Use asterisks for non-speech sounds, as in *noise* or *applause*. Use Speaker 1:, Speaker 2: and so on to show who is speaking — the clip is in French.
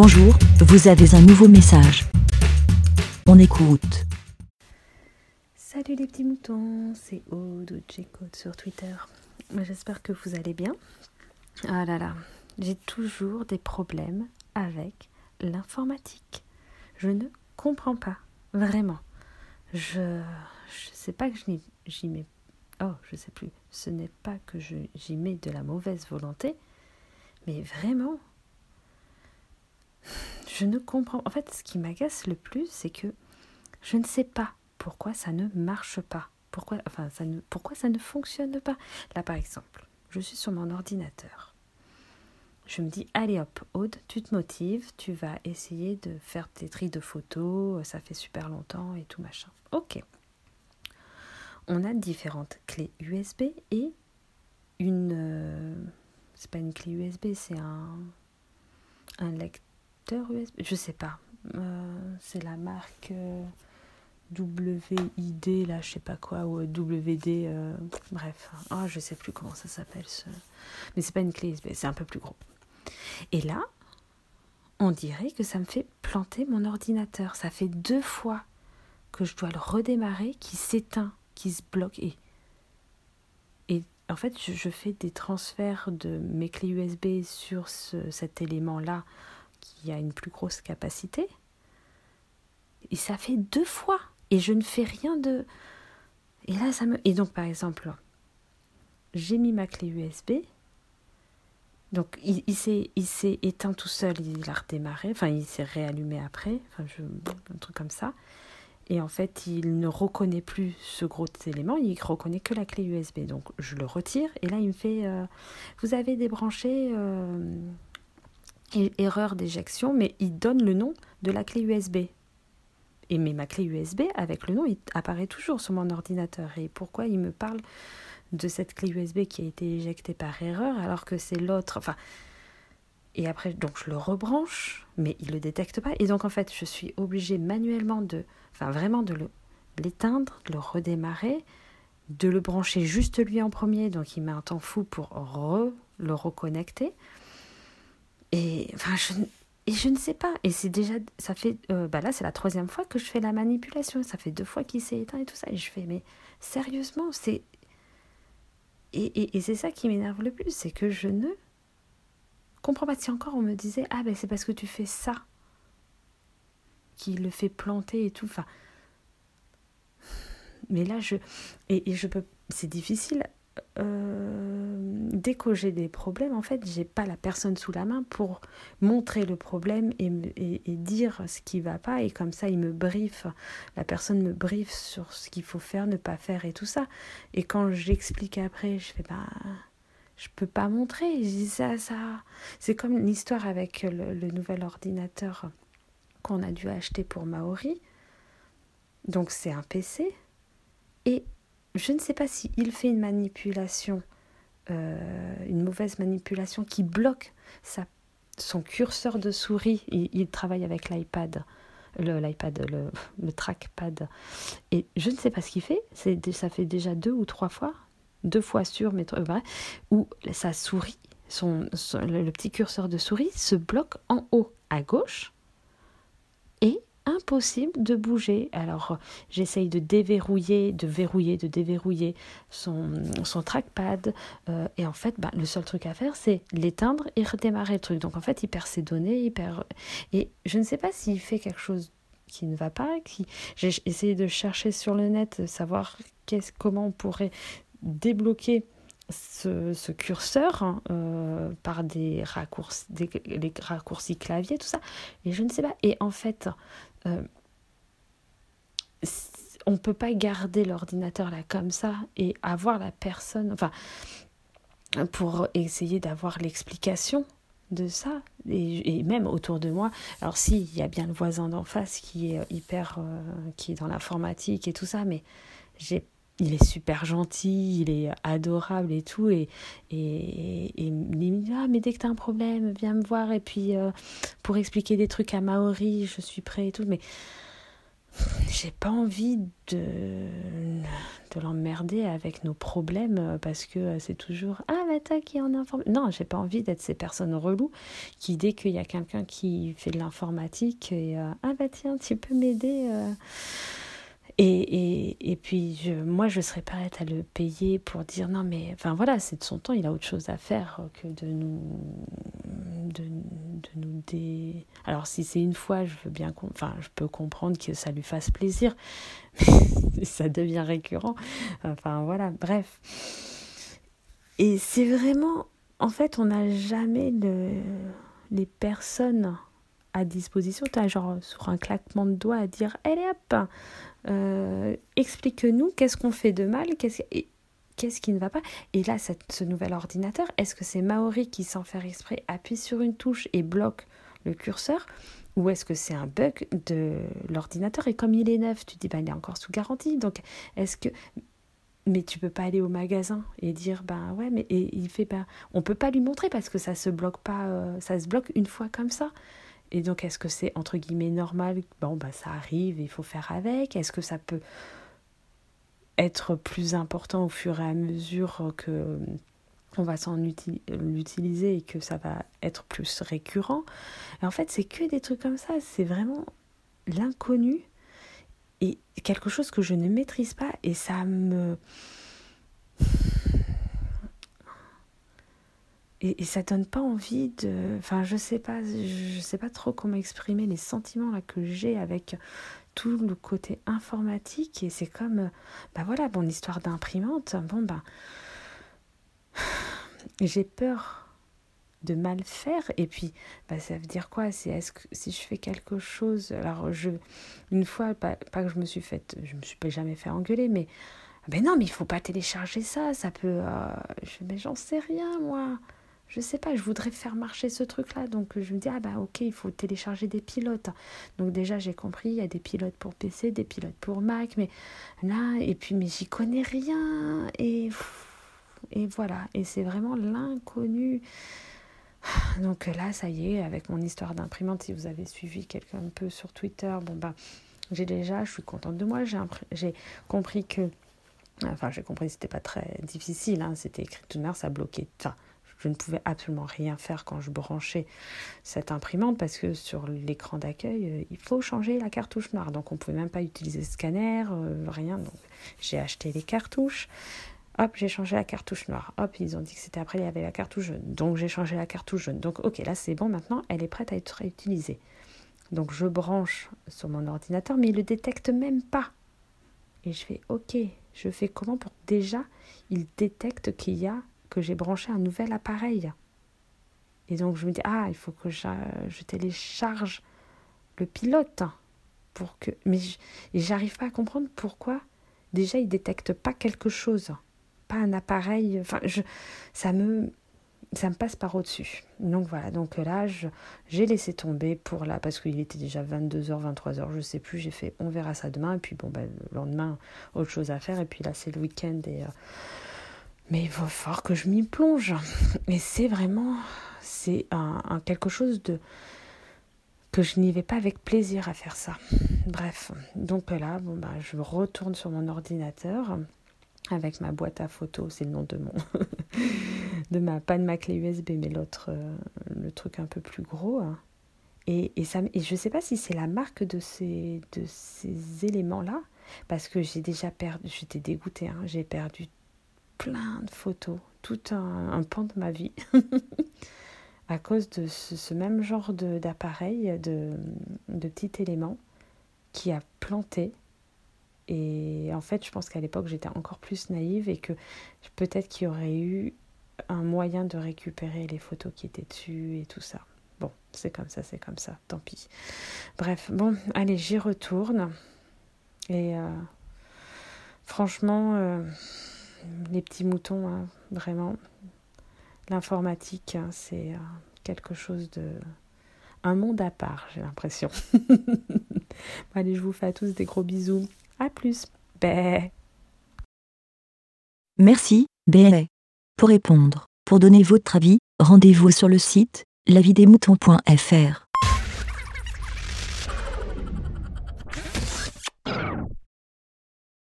Speaker 1: Bonjour, vous avez un nouveau message. On écoute.
Speaker 2: Salut les petits moutons, c'est Aude ou sur Twitter. J'espère que vous allez bien. Ah là là, j'ai toujours des problèmes avec l'informatique. Je ne comprends pas, vraiment. Je je sais pas que j'y mets oh, je sais plus. Ce n'est pas que j'y mets de la mauvaise volonté, mais vraiment je ne comprends. En fait, ce qui m'agace le plus, c'est que je ne sais pas pourquoi ça ne marche pas. Pourquoi, ça ne, fonctionne pas. Là, par exemple, je suis sur mon ordinateur. Je me dis, allez hop, Aude, tu te motives, tu vas essayer de faire tes tris de photos, ça fait super longtemps et tout machin. Ok. On a différentes clés USB et une. Euh, c'est pas une clé USB, c'est un lecteur USB Je sais pas. Euh, c'est la marque euh, WID, là, je sais pas quoi, ou WD, euh, bref. Oh, je sais plus comment ça s'appelle. Ce... Mais c'est pas une clé USB, c'est un peu plus gros. Et là, on dirait que ça me fait planter mon ordinateur. Ça fait deux fois que je dois le redémarrer, qui s'éteint, qui se bloque. Et, et en fait, je, fais des transferts de mes clés USB sur cet élément-là qui a une plus grosse capacité. Et ça fait deux fois. Et je ne fais rien de. Et là, ça me. Et donc, par exemple, j'ai mis ma clé USB. Donc, il, il s'est éteint tout seul, il a redémarré. Enfin, il s'est réallumé après. Enfin, je, un truc comme ça. Et en fait, il ne reconnaît plus ce gros élément, il reconnaît que la clé USB. Donc, je le retire. Et là, il me fait euh, Vous avez débranché. Euh, erreur d'éjection, mais il donne le nom de la clé USB. Et mais ma clé USB, avec le nom, il apparaît toujours sur mon ordinateur. Et pourquoi il me parle de cette clé USB qui a été éjectée par erreur alors que c'est l'autre? Enfin, et après, donc je le rebranche, mais il le détecte pas. Et donc en fait, je suis obligée manuellement de, enfin vraiment de l'éteindre, de le redémarrer, de le brancher juste lui en premier. Donc il met un temps fou pour le reconnecter. Et je, ne sais pas. Et c'est déjà, ça fait, euh, bah là, c'est la troisième fois que je fais la manipulation. Ça fait deux fois qu'il s'est éteint et tout ça. Et je fais, mais sérieusement, c'est. Et, et, et c'est ça qui m'énerve le plus, c'est que je ne comprends pas. Si encore on me disait, ah ben c'est parce que tu fais ça qui le fait planter et tout. Enfin. Mais là, je. Et, et je peux. C'est difficile dès que j'ai des problèmes, en fait, j'ai pas la personne sous la main pour montrer le problème et, dire ce qui va pas. Et comme ça, il me briefe, la personne me briefe sur ce qu'il faut faire, ne pas faire et tout ça. Et quand j'explique après, je fais. Bah, je peux pas montrer. Je dis ça, ça. C'est comme l'histoire avec le nouvel ordinateur qu'on a dû acheter pour Maori. Donc c'est un PC. Et je ne sais pas si il fait une manipulation, euh, une mauvaise manipulation qui bloque son curseur de souris. Il, travaille avec l'iPad, le, l'iPad, le, trackpad. Et je ne sais pas ce qu'il fait. Ça fait déjà deux ou trois fois, deux fois sur, mais vrai, où sa souris, le petit curseur de souris se bloque en haut à gauche et impossible de bouger. Alors j'essaye de déverrouiller, de verrouiller, de déverrouiller son, trackpad. Euh, et en fait, bah, le seul truc à faire, c'est l'éteindre et redémarrer le truc. Donc en fait, il perd ses données, il perd... Et je ne sais pas s'il fait quelque chose qui ne va pas. J'ai essayé de chercher sur le net, savoir comment on pourrait débloquer ce, curseur hein, euh, par des raccourcis, les raccourcis clavier, tout ça. Et je ne sais pas. Et en fait, euh, on ne peut pas garder l'ordinateur là comme ça et avoir la personne, enfin, pour essayer d'avoir l'explication de ça et, même autour de moi alors si il y a bien le voisin d'en face qui est hyper euh, qui est dans l'informatique et tout ça mais j'ai il est super gentil, il est adorable et tout. Et, et, il me dit Ah, mais dès que tu as un problème, viens me voir. Et puis, euh, pour expliquer des trucs à Maori, je suis prêt et tout. Mais j'ai pas envie de, de l'emmerder avec nos problèmes parce que c'est toujours Ah, mais toi qui en informe. Non, j'ai pas envie d'être ces personnes reloues qui, dès qu'il y a quelqu'un qui fait de l'informatique, et Ah, bah tiens, tu peux m'aider et, et, et, puis, je, moi, je serais prête à le payer pour dire non, mais enfin voilà, c'est de son temps, il a autre chose à faire que de nous. De, de nous dé... Alors, si c'est une fois, je veux bien. Enfin, je peux comprendre que ça lui fasse plaisir, mais *laughs* ça devient récurrent. Enfin, voilà, bref. Et c'est vraiment. En fait, on n'a jamais le, les personnes à disposition. Tu as genre sur un claquement de doigts à dire Allez hop euh, explique-nous qu'est-ce qu'on fait de mal, qu'est-ce qui ne va pas. Et là, cette, ce nouvel ordinateur, est-ce que c'est Maori qui, sans faire exprès, appuie sur une touche et bloque le curseur ou est-ce que c'est un bug de l'ordinateur Et comme il est neuf, tu dis, ben, il est encore sous garantie. Donc, est-ce que. Mais tu peux pas aller au magasin et dire, ben ouais, et il fait, on peut pas lui montrer parce que ça se bloque pas, euh, ça se bloque une fois comme ça. Et donc, est-ce que c'est entre guillemets normal? Bon, bah, ça arrive, il faut faire avec. Est-ce que ça peut être plus important au fur et à mesure que on va s'en l'utiliser et que ça va être plus récurrent? Et En fait, c'est que des trucs comme ça. C'est vraiment l'inconnu et quelque chose que je ne maîtrise pas et ça me et, ça donne pas envie de enfin je sais pas je sais pas trop comment exprimer les sentiments là que j'ai avec tout le côté informatique. Et c'est comme bah voilà mon histoire d'imprimante bon bah *sighs* j'ai peur de mal faire. Et puis bah ça veut dire quoi? C'est est-ce que si je fais quelque chose alors je une fois pas, pas que je me suis fait je me suis pas jamais fait engueuler mais ben non mais il faut pas télécharger ça ça peut euh, je mais j'en sais rien moi je sais pas, je voudrais faire marcher ce truc-là. Donc je me dis, ah bah ok, il faut télécharger des pilotes. Donc déjà j'ai compris, il y a des pilotes pour PC, des pilotes pour Mac, mais là, et puis mais j'y connais rien. Et, et voilà, et c'est vraiment l'inconnu. Donc là, ça y est, avec mon histoire d'imprimante, si vous avez suivi quelqu'un un peu sur Twitter, bon bah j'ai déjà, je suis contente de moi, j'ai compris que... Enfin, j'ai compris, c'était pas très difficile, hein, c'était écrit tout ça bloquait. Enfin, je ne pouvais absolument rien faire quand je branchais cette imprimante parce que sur l'écran d'accueil, euh, il faut changer la cartouche noire. Donc on ne pouvait même pas utiliser le scanner, euh, rien. Donc j'ai acheté les cartouches. Hop, j'ai changé la cartouche noire. Hop, ils ont dit que c'était après, il y avait la cartouche jaune. Donc j'ai changé la cartouche jaune. Donc ok, là c'est bon, maintenant elle est prête à être utilisée. Donc je branche sur mon ordinateur, mais il ne le détecte même pas. Et je fais ok, je fais comment pour déjà il détecte qu'il y a que j'ai branché un nouvel appareil. Et donc je me dis, ah, il faut que je, télécharge le pilote pour que... Mais j'arrive pas à comprendre pourquoi déjà il détecte pas quelque chose, pas un appareil. Enfin, je, ça me... Ça me passe par au-dessus. Donc voilà, donc là, j'ai laissé tomber pour là, parce qu'il était déjà 22h, 23h, je sais plus, j'ai fait on verra ça demain, et puis bon, ben, le lendemain, autre chose à faire, et puis là, c'est le week-end, et... Euh, mais il va falloir que je m'y plonge. Et c'est vraiment, c'est quelque chose de que je n'y vais pas avec plaisir à faire ça. Bref, donc là, bon bah, je retourne sur mon ordinateur avec ma boîte à photos, c'est le nom de mon, *laughs* de ma, pas de ma clé USB, mais l'autre, euh, le truc un peu plus gros. Et, et, ça, et je ne sais pas si c'est la marque de ces, de ces éléments-là, parce que j'ai déjà perdu, j'étais dégoûtée, hein, j'ai perdu plein de photos, tout un, pan de ma vie, *laughs* à cause de ce, même genre d'appareil, de, de, petit élément qui a planté. Et en fait, je pense qu'à l'époque, j'étais encore plus naïve et que peut-être qu'il y aurait eu un moyen de récupérer les photos qui étaient dessus et tout ça. Bon, c'est comme ça, c'est comme ça, tant pis. Bref, bon, allez, j'y retourne. Et euh, franchement, euh, les petits moutons, hein, vraiment. L'informatique, hein, c'est euh, quelque chose de... Un monde à part, j'ai l'impression. *laughs* allez, je vous fais à tous des gros bisous. À plus. Bé.
Speaker 1: Merci, Bé. Pour répondre, pour donner votre avis, rendez-vous sur le site lavidemouton.fr.